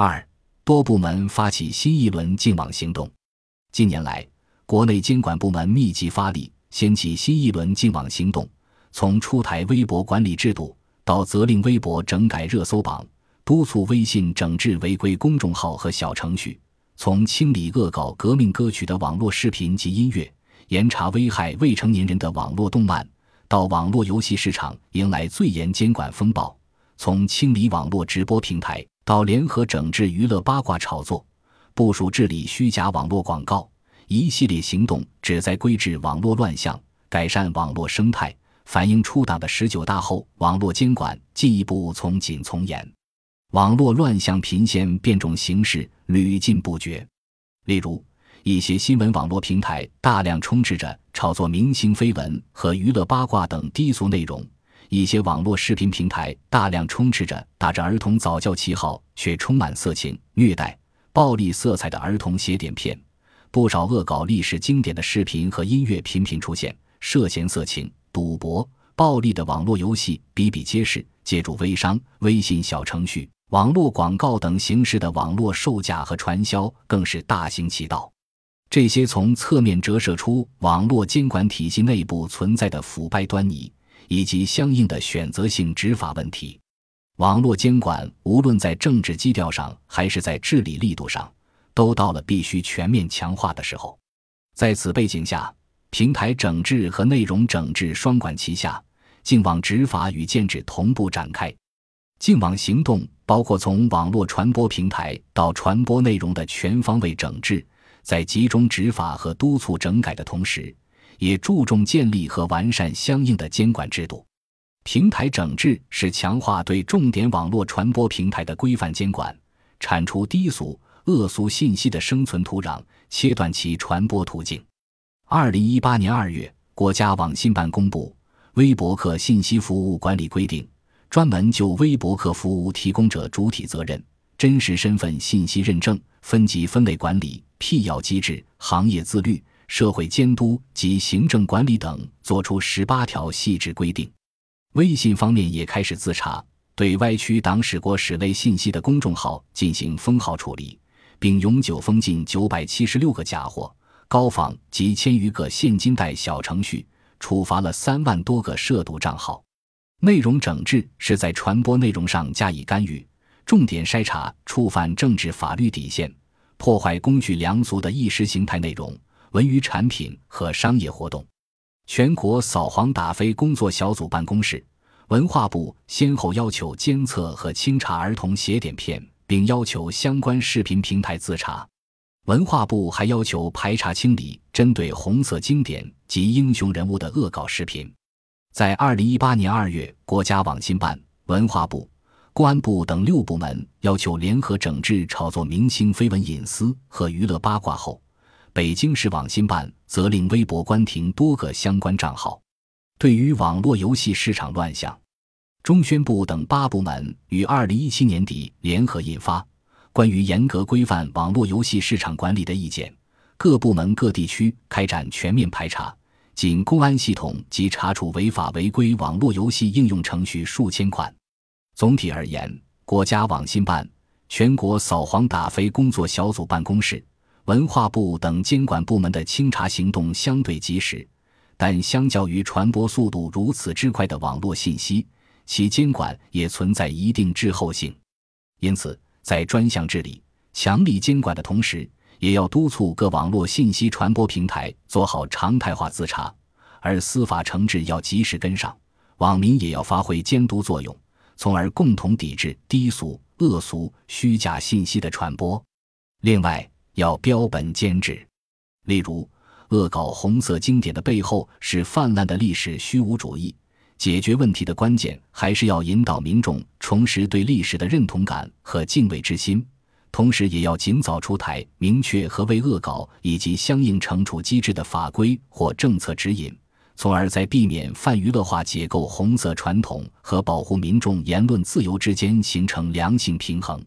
二、多部门发起新一轮净网行动。近年来，国内监管部门密集发力，掀起新一轮净网行动。从出台微博管理制度，到责令微博整改热搜榜，督促微信整治违规公众号和小程序；从清理恶搞革命歌曲的网络视频及音乐，严查危害未成年人的网络动漫，到网络游戏市场迎来最严监管风暴；从清理网络直播平台，到联合整治娱乐八卦炒作，部署治理虚假网络广告，一系列行动旨在规制网络乱象，改善网络生态。反映出党的十九大后，网络监管进一步从紧从严，网络乱象频现变种形式屡禁不绝。例如，一些新闻网络平台大量充斥着炒作明星绯闻和娱乐八卦等低俗内容；一些网络视频平台大量充斥着打着儿童早教旗号却充满色情、虐待、暴力色彩的儿童邪典片；不少恶搞历史经典的视频和音乐频频出现，涉嫌色情。赌博、暴力的网络游戏比比皆是，借助微商、微信小程序、网络广告等形式的网络售价和传销更是大行其道。这些从侧面折射出网络监管体系内部存在的腐败端倪，以及相应的选择性执法问题。网络监管无论在政治基调上，还是在治理力度上，都到了必须全面强化的时候。在此背景下。平台整治和内容整治双管齐下，净网执法与建制同步展开。净网行动包括从网络传播平台到传播内容的全方位整治，在集中执法和督促整改的同时，也注重建立和完善相应的监管制度。平台整治是强化对重点网络传播平台的规范监管，铲除低俗、恶俗信息的生存土壤，切断其传播途径。二零一八年二月，国家网信办公布《微博客信息服务管理规定》，专门就微博客服务提供者主体责任、真实身份信息认证、分级分类管理、辟谣机制、行业自律、社会监督及行政管理等作出十八条细致规定。微信方面也开始自查，对歪曲党史国史类信息的公众号进行封号处理，并永久封禁九百七十六个假货。高仿及千余个现金贷小程序，处罚了三万多个涉毒账号。内容整治是在传播内容上加以干预，重点筛查触犯政治法律底线、破坏公序良俗的意识形态内容、文娱产品和商业活动。全国扫黄打非工作小组办公室、文化部先后要求监测和清查儿童邪典片，并要求相关视频平台自查。文化部还要求排查清理针对红色经典及英雄人物的恶搞视频。在二零一八年二月，国家网信办、文化部、公安部等六部门要求联合整治炒作明星绯闻隐私和娱乐八卦后，北京市网信办责令微博关停多个相关账号。对于网络游戏市场乱象，中宣部等八部门于二零一七年底联合印发。关于严格规范网络游戏市场管理的意见，各部门各地区开展全面排查，仅公安系统即查处违法违规网络游戏应用程序数千款。总体而言，国家网信办、全国扫黄打非工作小组办公室、文化部等监管部门的清查行动相对及时，但相较于传播速度如此之快的网络信息，其监管也存在一定滞后性，因此。在专项治理、强力监管的同时，也要督促各网络信息传播平台做好常态化自查，而司法惩治要及时跟上，网民也要发挥监督作用，从而共同抵制低俗、恶俗、虚假信息的传播。另外，要标本兼治，例如恶搞红色经典的背后是泛滥的历史虚无主义。解决问题的关键还是要引导民众重拾对历史的认同感和敬畏之心，同时也要尽早出台明确何为恶搞以及相应惩处机制的法规或政策指引，从而在避免泛娱乐化解构红色传统和保护民众言论自由之间形成良性平衡。